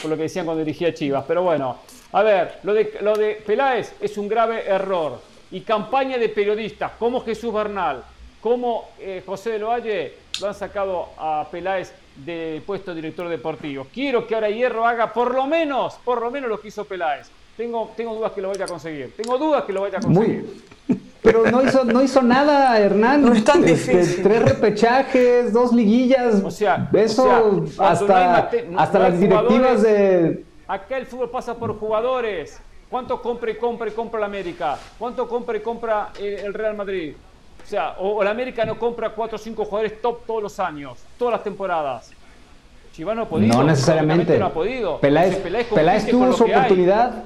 Por lo que decían cuando dirigía Chivas. Pero bueno, a ver, lo de, lo de Peláez es un grave error. Y campaña de periodistas como Jesús Bernal, como eh, José de Loalle, lo han sacado a Peláez del puesto de director deportivo. Quiero que ahora Hierro haga por lo menos, por lo menos lo que hizo Peláez. Tengo, tengo dudas que lo vaya a conseguir. Tengo dudas que lo vaya a conseguir. Muy. Pero no hizo, no hizo nada, Hernán. No es tan Este, difícil. tres repechajes, dos liguillas. O sea, eso o sea, cuando no hay hasta, mate- no- hasta las directivas de. Acá el fútbol pasa por jugadores. ¿Cuánto compra y compra y compra la América? ¿Cuánto compra y compra eh, el Real Madrid? O sea, o, o la América no compra cuatro o cinco jugadores top todos los años, todas las temporadas. Chivas no ha podido. No necesariamente. No ha podido. Peláez, Peláez con tuvo su que hay. oportunidad.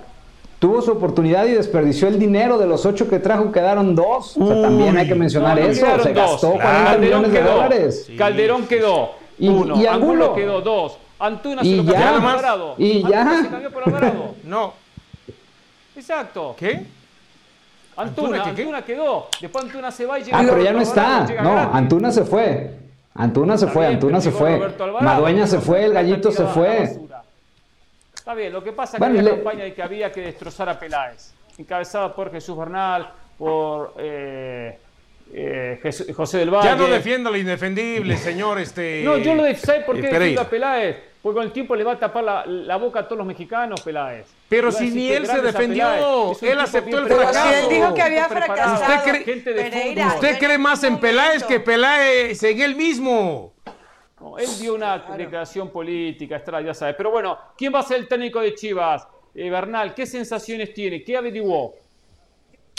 tuvo su oportunidad y desperdició el dinero de los ocho que trajo, quedaron dos. O sea, también hay que mencionar No, no eso. Se dos. gastó 40 Calderón millones de quedó. dólares. Calderón quedó. Y- uno. y Angulo Angulo. quedó dos. Antuna se lo cambió por Nada más. Alvarado. Y Antuna ya. se cambió por Alvarado. No. Exacto. ¿Qué? Antuna, ¿Antuna? Antuna quedó. Después Antuna se va y llega Ah, pero ya no está. No, gratis. Antuna se fue. Antuna se Está fue, bien, Antuna se fue. Madueña se fue, el gallito se fue. Está bien, lo que pasa es que Bueno, había le- campaña de que había que destrozar a Peláez, encabezada por Jesús Bernal, por eh, eh, José del Valle. Ya no defienda lo indefendible, señor. Este, No, yo lo defiendo. ¿Sabe por qué defiendo a Peláez? Porque con el tiempo le va a tapar la, la boca a todos los mexicanos, Peláez. Pero si ni él se defendió, él aceptó el preparado, si él dijo que había fracasado, ¿Usted cree- gente de Pereira, fútbol. Usted cree más en Peláez que Peláez en él mismo. No, él dio una declaración política, extra, ya sabes. Pero bueno, ¿quién va a ser el técnico de Chivas? Eh, Bernal, ¿qué sensaciones tiene? ¿Qué averiguó?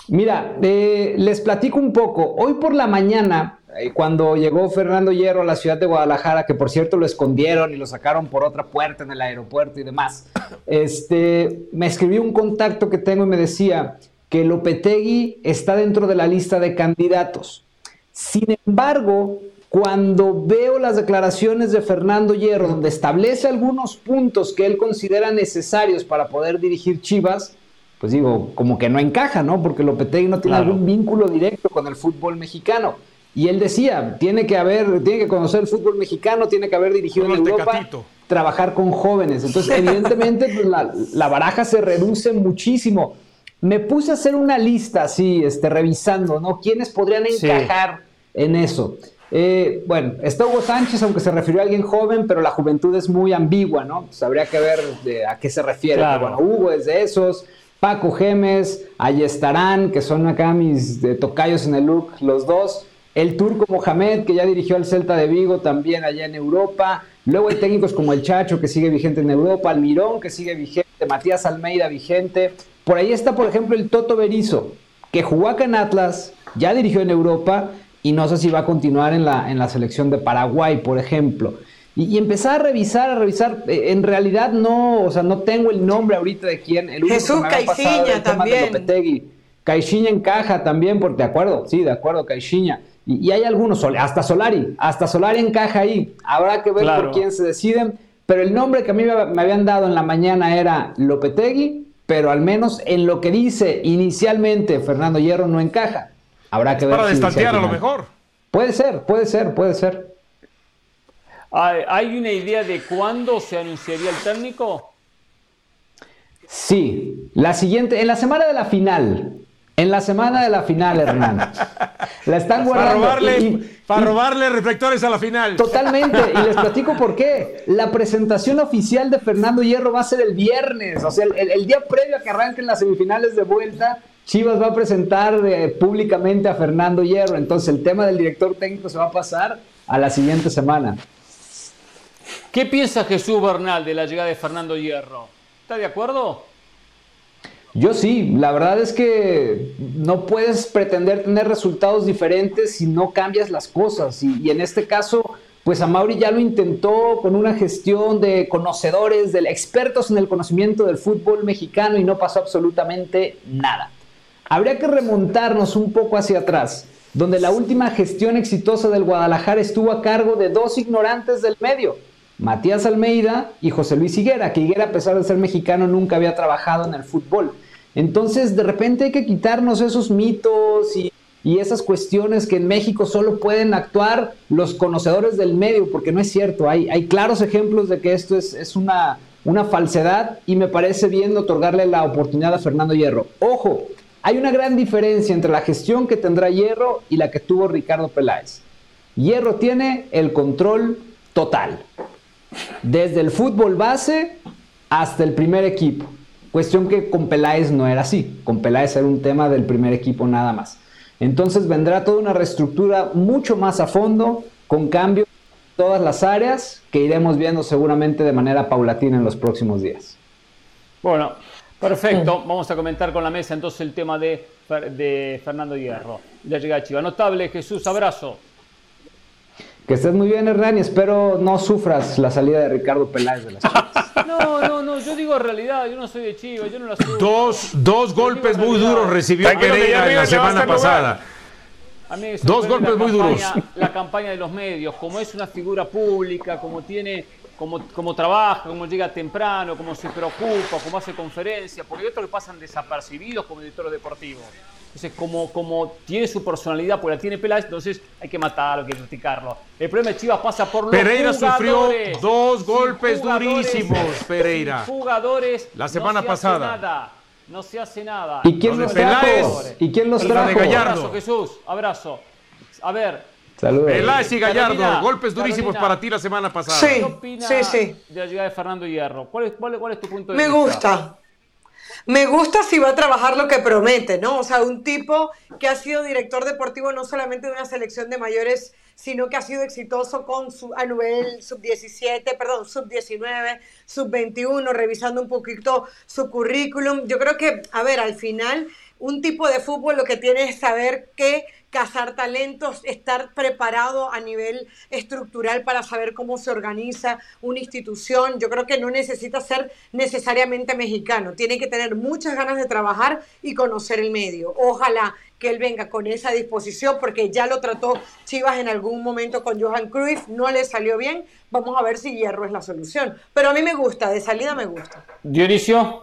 Mira, eh, les platico un poco. Hoy por la mañana, cuando llegó Fernando Hierro a la ciudad de Guadalajara, que por cierto lo escondieron y lo sacaron por otra puerta en el aeropuerto y demás, este, me escribió un contacto que tengo y me decía que Lopetegui está dentro de la lista de candidatos. Sin embargo, cuando veo las declaraciones de Fernando Hierro, donde establece algunos puntos que él considera necesarios para poder dirigir Chivas, pues digo, como que no encaja, ¿no? Porque Lopetegui no tiene Claro. algún vínculo directo con el fútbol mexicano. Y él decía, tiene que haber, tiene que conocer el fútbol mexicano, tiene que haber dirigido Como en Europa, Tecatito. trabajar con jóvenes. Entonces, evidentemente, pues, la, la baraja se reduce muchísimo. Me puse a hacer una lista así, este, revisando, ¿no? ¿Quiénes podrían Sí. encajar en eso? Eh, bueno, está Hugo Sánchez, aunque se refirió a alguien joven, pero la juventud es muy ambigua, ¿no? Pues habría que ver de a qué se refiere. Claro. Bueno, Hugo es de esos, Paco Gemes, Ayestarán, que son acá mis de tocayos en el look, los dos. El turco Mohamed, que ya dirigió al Celta de Vigo también allá en Europa. Luego hay técnicos como el Chacho, que sigue vigente en Europa. Almirón, que sigue vigente. Matías Almeida, vigente. Por ahí está, por ejemplo, el Toto Berizo, que jugó acá en Atlas, ya dirigió en Europa y no sé si va a continuar en la, en la selección de Paraguay, por ejemplo. Y, y empezar a revisar, a revisar. eh, en realidad no, o sea, no tengo el nombre ahorita de quién. El Jesús Caixinha también. Caixinha encaja también, porque de acuerdo, sí, de acuerdo, Caixinha. Y, y hay algunos, hasta Solari, hasta Solari encaja ahí. Habrá que ver Claro. por quién se deciden. Pero el nombre que a mí me, habían dado en la mañana era Lopetegui, pero al menos en lo que dice inicialmente Fernando Hierro no encaja. Habrá que ver. Para si- destantear a lo mejor. Puede ser, puede ser, puede ser. ¿Hay, hay una idea de cuándo se anunciaría el técnico? Sí, la siguiente, en la semana de la final. En la semana de la final, Hernán. La están Para guardando. robarle, y- y- para robarle reflectores a la final. Totalmente, y les platico por qué. La presentación oficial de Fernando Hierro va a ser el viernes, o sea, el día previo a que arranquen las semifinales de vuelta, Chivas va a presentar eh, públicamente a Fernando Hierro, entonces el tema del director técnico se va a pasar a la siguiente semana. ¿Qué piensa Jesús Bernal de la llegada de Fernando Hierro? ¿Está de acuerdo? Yo sí, la verdad es que no puedes pretender tener resultados diferentes si no cambias las cosas. Y, en este caso, pues a Mauri ya lo intentó con una gestión de conocedores, de expertos en el conocimiento del fútbol mexicano y no pasó absolutamente nada. Habría que remontarnos un poco hacia atrás, donde la última gestión exitosa del Guadalajara estuvo a cargo de dos ignorantes del medio, Matías Almeida y José Luis Higuera, que Higuera a pesar de ser mexicano nunca había trabajado en el fútbol. Entonces de repente hay que quitarnos esos mitos y, esas cuestiones que en México solo pueden actuar los conocedores del medio, porque no es cierto, hay, claros ejemplos de que esto es, es una, una falsedad y me parece bien otorgarle la oportunidad a Fernando Hierro. Ojo, hay una gran diferencia entre la gestión que tendrá Hierro y la que tuvo Ricardo Peláez. Hierro tiene el control total, desde el fútbol base hasta el primer equipo. Cuestión que con Peláez no era así, con Peláez era un tema del primer equipo nada más. Entonces vendrá toda una reestructura mucho más a fondo, con cambios en todas las áreas que iremos viendo seguramente de manera paulatina en los próximos días. Bueno, perfecto. Vamos a comentar con la mesa entonces el tema de, Fer- de Fernando Hierro. La llegada de Chivas. Notable, Jesús, abrazo. Que estés muy bien, Hernán, y espero no sufras la salida de Ricardo Peláez de las Chivas. No, no, no, yo digo realidad, yo no soy de Chivas, yo no la subo. Dos, dos golpes muy duros recibió Pereira en la semana pasada. A mí Dos golpes muy duros. La campaña de los medios, como es una figura pública, como tiene, como, como trabaja, como llega temprano, como se preocupa, como hace conferencias, porque hay otros que pasan desapercibidos como directores deportivos. Entonces, como, como tiene su personalidad, porque la tiene Peláez, entonces hay que matarlo, hay que criticarlo. El problema de Chivas pasa por los Pereira sufrió dos golpes durísimos, Pereira. sin jugadores. La semana no se pasada. Hace nada. No se hace nada. ¿Y quién Lo los de trajo? Peláez. ¿Y quién los trajo? Abrazo, Jesús. Abrazo. A ver, Saludos. Peláez y Gallardo, Carolina, golpes durísimos Carolina. para ti la semana pasada. Sí. ¿qué opinas sí, sí. de la llegada de Fernando Hierro? ¿Cuál es, cuál, es- cuál es tu punto de Me vista? gusta. Me gusta si va a trabajar lo que promete, ¿no? O sea, un tipo que ha sido director deportivo no solamente de una selección de mayores, sino que ha sido exitoso con su, a nivel sub-17, perdón, sub-19, sub-21, revisando un poquito su currículum. Yo creo que, a ver, al final, un tipo de fútbol lo que tiene es saber qué cazar talentos, estar preparado a nivel estructural para saber cómo se organiza una institución. Yo creo que no necesita ser necesariamente mexicano, tiene que tener muchas ganas de trabajar y conocer el medio. Ojalá que él venga con esa disposición porque ya lo trató Chivas en algún momento con Johan Cruyff, no le salió bien. Vamos a ver si Hierro es la solución. Pero a mí me gusta, de salida me gusta. Dionisio,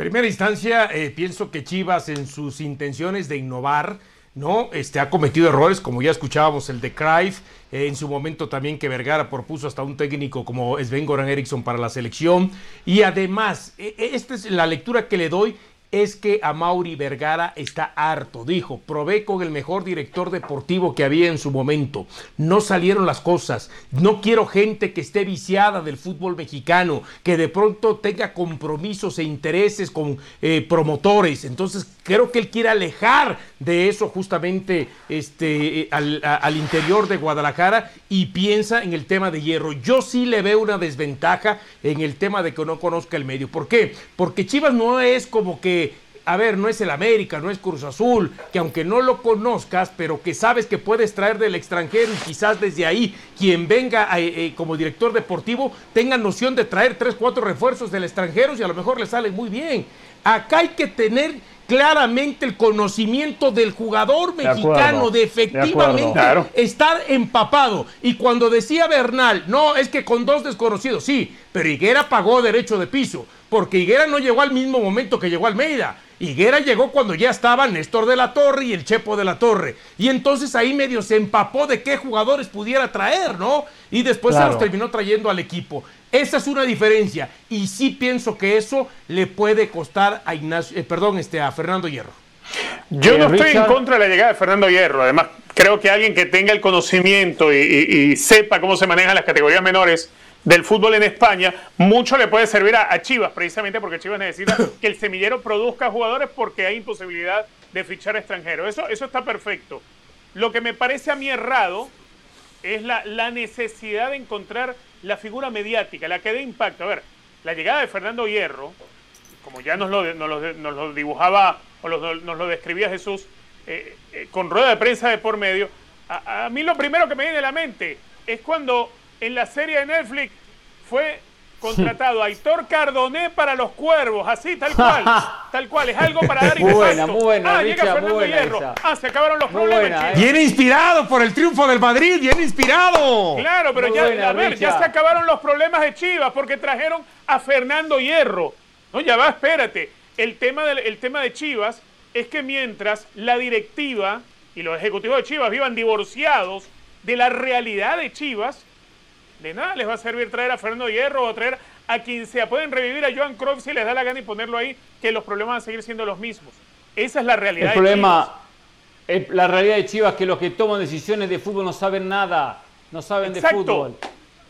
Primera instancia, eh, pienso que Chivas en sus intenciones de innovar, ¿no? Este, ha cometido errores, como ya escuchábamos el de Cruyff, eh, en su momento también que Vergara propuso hasta un técnico como Sven Goran Eriksson para la selección. Y además, e- e- esta es la lectura que le doy, es que a Mauri Vergara está harto. Dijo, probé con el mejor director deportivo que había en su momento. No salieron las cosas. No quiero gente que esté viciada del fútbol mexicano, que de pronto tenga compromisos e intereses con eh, promotores. Entonces creo que él quiere alejar de eso justamente este, eh, al, al interior de Guadalajara y piensa en el tema de hierro. Yo sí le veo una desventaja en el tema de que no conozca el medio. ¿Por qué? Porque Chivas no es como que a ver, no es el América, no es Cruz Azul, que aunque no lo conozcas, pero que sabes que puedes traer del extranjero y quizás desde ahí quien venga eh, eh, como director deportivo tenga noción de traer tres, cuatro refuerzos del extranjero y a lo mejor le sale muy bien. Acá hay que tener claramente el conocimiento del jugador mexicano, de de efectivamente. Claro. estar empapado. Y cuando decía Bernal, no, es que con dos desconocidos, sí, pero Higuera pagó derecho de piso, porque Higuera no llegó al mismo momento que llegó Almeida. Higuera llegó cuando ya estaban Néstor de la Torre y el Chepo de la Torre. Y entonces ahí medio se empapó de qué jugadores pudiera traer, ¿no? Y después Claro. se los terminó trayendo al equipo. Esa es una diferencia. Y sí pienso que eso le puede costar a Ignacio, eh, perdón, este, a Fernando Hierro. Yo Eh, no estoy Richard. en contra de la llegada de Fernando Hierro. Además, creo que alguien que tenga el conocimiento y, y- y sepa cómo se manejan las categorías menores del fútbol en España, mucho le puede servir a, a Chivas, precisamente porque Chivas necesita que el semillero produzca jugadores porque hay imposibilidad de fichar extranjeros. Eso, eso está perfecto. Lo que me parece a mí errado es la, la necesidad de encontrar la figura mediática, la que dé impacto. A ver, la llegada de Fernando Hierro, como ya nos lo, nos lo- nos lo dibujaba o nos lo describía Jesús, eh, eh, con rueda de prensa de por medio, a, a mí lo primero que me viene a la mente es cuando en la serie de Netflix fue contratado Aitor Cardoné para los cuervos, así, tal cual, tal cual, es algo para dar Muy buena, impacto. muy buena, Ah, llega Fernando buena Hierro, esa. ah, se acabaron los Muy problemas. buena, chicos. eh. Bien inspirado por el triunfo del Madrid, bien inspirado. Claro, pero Muy ya, buena, a ver, ya se acabaron los problemas de Chivas porque trajeron a Fernando Hierro. No, ya va, espérate. El tema, del, el tema de Chivas es que mientras la directiva y los ejecutivos de Chivas vivan divorciados de la realidad de Chivas, de nada les va a servir traer a Fernando Hierro o traer a quien sea. Pueden revivir a Joan Cruyff si les da la gana y ponerlo ahí, que los problemas van a seguir siendo los mismos. Esa es la realidad. El de problema, el- la realidad de Chivas es que los que toman decisiones de fútbol no saben nada, no saben Exacto. de fútbol.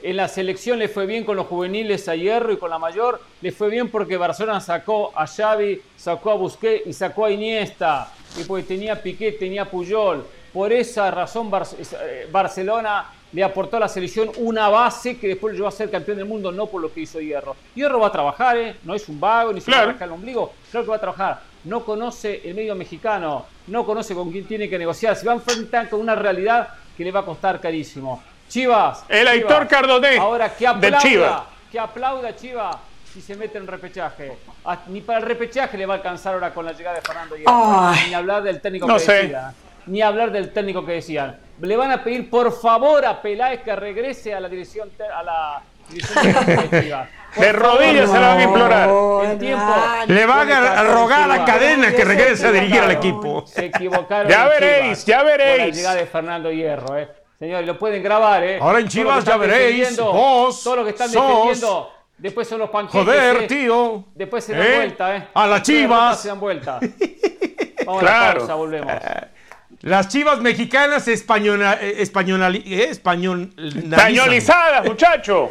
En la selección le fue bien con los juveniles a Hierro y con la mayor le fue bien porque Barcelona sacó a Xavi, sacó a Busquets y sacó a Iniesta. Y porque tenía Piqué, tenía Puyol. Por esa razón Bar- eh, Barcelona le aportó a la selección una base que después lo llevó a ser campeón del mundo, no por lo que hizo Hierro. Hierro va a trabajar, ¿eh? no es un vago, ni se va Claro. a rascar el ombligo, claro que va a trabajar. No conoce el medio mexicano, no conoce con quién tiene que negociar, se va a enfrentar con una realidad que le va a costar carísimo. Chivas. El Aitor Cardoné Ahora que del aplauda, Chivas. que aplauda Chivas si se mete en repechaje. Ni para el repechaje le va a alcanzar ahora con la llegada de Fernando Hierro. Ay. Ni hablar del técnico No que sé. decía. Ni hablar del técnico que decían. Le van a pedir por favor a Peláez que regrese a la dirección a la de Chivas. Por De favor, rodillas se la van a implorar. El tiempo. Le van a, rogar a cadena que regrese a dirigir al equipo. Se equivocaron. Ya veréis, ya la veréis. llegada de Fernando Hierro, eh. Señores, lo pueden grabar, eh. Ahora en Chivas ya veréis, vos Todo lo que están sos- defendiendo. Después son los panqueques. Joder, eh. tío. Después se dan ¿Eh? vuelta, eh. A la Chivas. Se dan vuelta. Vamos a la Claro. pausa, volvemos. Las chivas mexicanas española, eh, españolali- eh, español- Españolizadas, muchacho.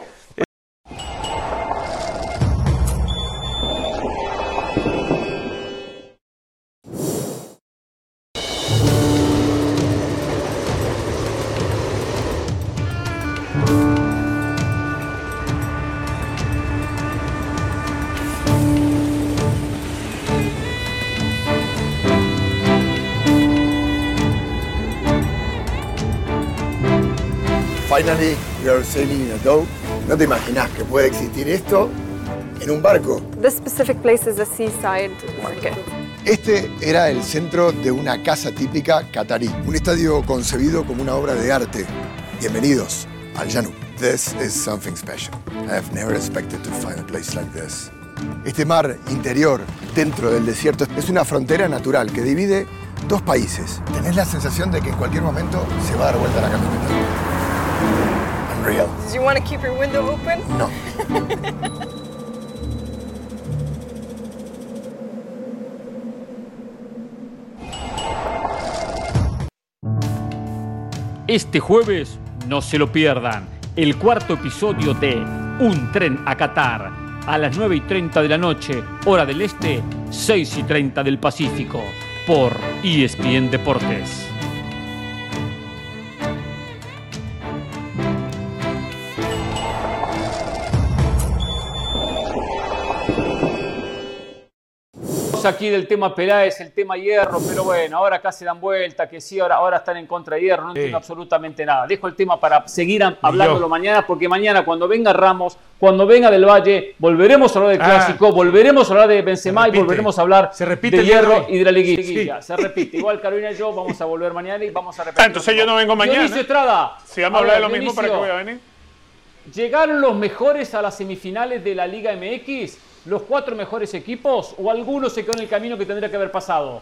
Finally, are sailing in a boat. No te imaginas que puede existir esto en un barco. This specific place is a seaside market. Este era el centro de una casa típica catarí, un estadio concebido como una obra de arte. Bienvenidos al Janú. This is something special. I have never expected to find a place like this. Este mar interior dentro del desierto es una frontera natural que divide dos países. Tenés la sensación de que en cualquier momento se va a dar vuelta la camioneta. Unreal. Did you want to keep your window open? No. Este jueves no se lo pierdan. El cuarto episodio de Un tren a Qatar. A las 9 y 30 de la noche, hora del este, 6 y 30 del Pacífico. Por ESPN Deportes. Aquí del tema Peláez, el tema Hierro, pero bueno, ahora acá se dan vuelta, que sí, ahora, ahora están en contra de Hierro, no entiendo absolutamente nada. Dejo el tema para seguir hablándolo mañana, porque mañana cuando venga Ramos, cuando venga Del Valle, volveremos a hablar del Ah. clásico, volveremos a hablar de Benzema y volveremos a hablar Se repite de Hierro y de la liguilla. Sí. Se repite. Igual Carolina y yo vamos a volver mañana y vamos a repetir. Ah, entonces yo no vengo mañana. Dionisio Estrada. Si vamos a hablar de lo mismo, ¿para qué voy a venir? ¿Llegaron los mejores a las semifinales de la Liga MX? ¿Los cuatro mejores equipos? ¿O alguno se quedó en el camino que tendría que haber pasado?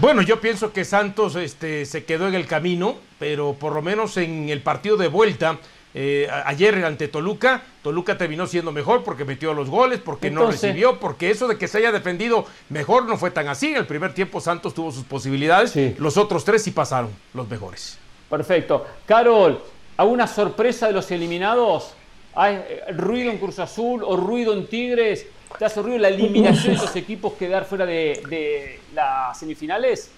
Bueno, yo pienso que Santos este, se quedó en el camino, pero por lo menos en el partido de vuelta, eh, ayer ante Toluca, Toluca terminó siendo mejor porque metió los goles, porque no recibió, porque eso de que se haya defendido mejor no fue tan así. En el primer tiempo Santos tuvo sus posibilidades, Sí. los otros tres sí pasaron, los mejores. Perfecto. Carol, ¿alguna sorpresa de los eliminados? ¿Hay eh, ruido en Cruz Azul o ruido en Tigres? ¿Te hace ruido la eliminación de esos equipos quedar fuera de, de las semifinales?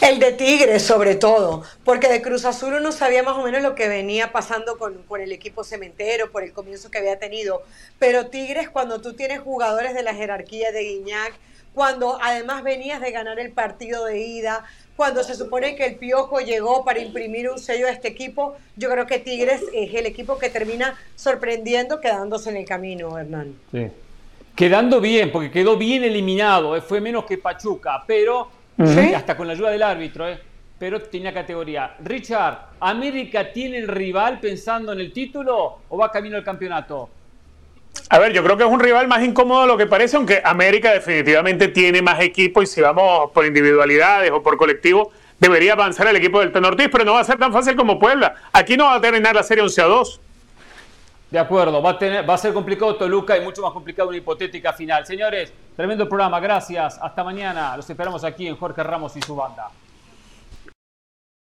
El de Tigres, sobre todo, porque de Cruz Azul uno sabía más o menos lo que venía pasando con, con el equipo cementero, por el comienzo que había tenido. Pero Tigres, cuando tú tienes jugadores de la jerarquía de Guiñac, cuando además venías de ganar el partido de ida, cuando se supone que el Piojo llegó para imprimir un sello a este equipo, yo creo que Tigres es el equipo que termina sorprendiendo, quedándose en el camino, Hernán. Sí. Quedando bien, porque quedó bien eliminado, eh, fue menos que Pachuca, pero Sí. hasta con la ayuda del árbitro, eh, pero tenía categoría. Richard, ¿América tiene el rival pensando en el título o va camino al campeonato? A ver, yo creo que es un rival más incómodo de lo que parece, aunque América definitivamente tiene más equipo y si vamos por individualidades o por colectivo, debería avanzar el equipo del Teno Ortiz, pero no va a ser tan fácil como Puebla. Aquí no va a terminar la serie 11 a 2. De acuerdo, va a, tener, va a ser complicado Toluca y mucho más complicado una hipotética final. Señores, tremendo programa, gracias. Hasta mañana. Los esperamos aquí en Jorge Ramos y su banda.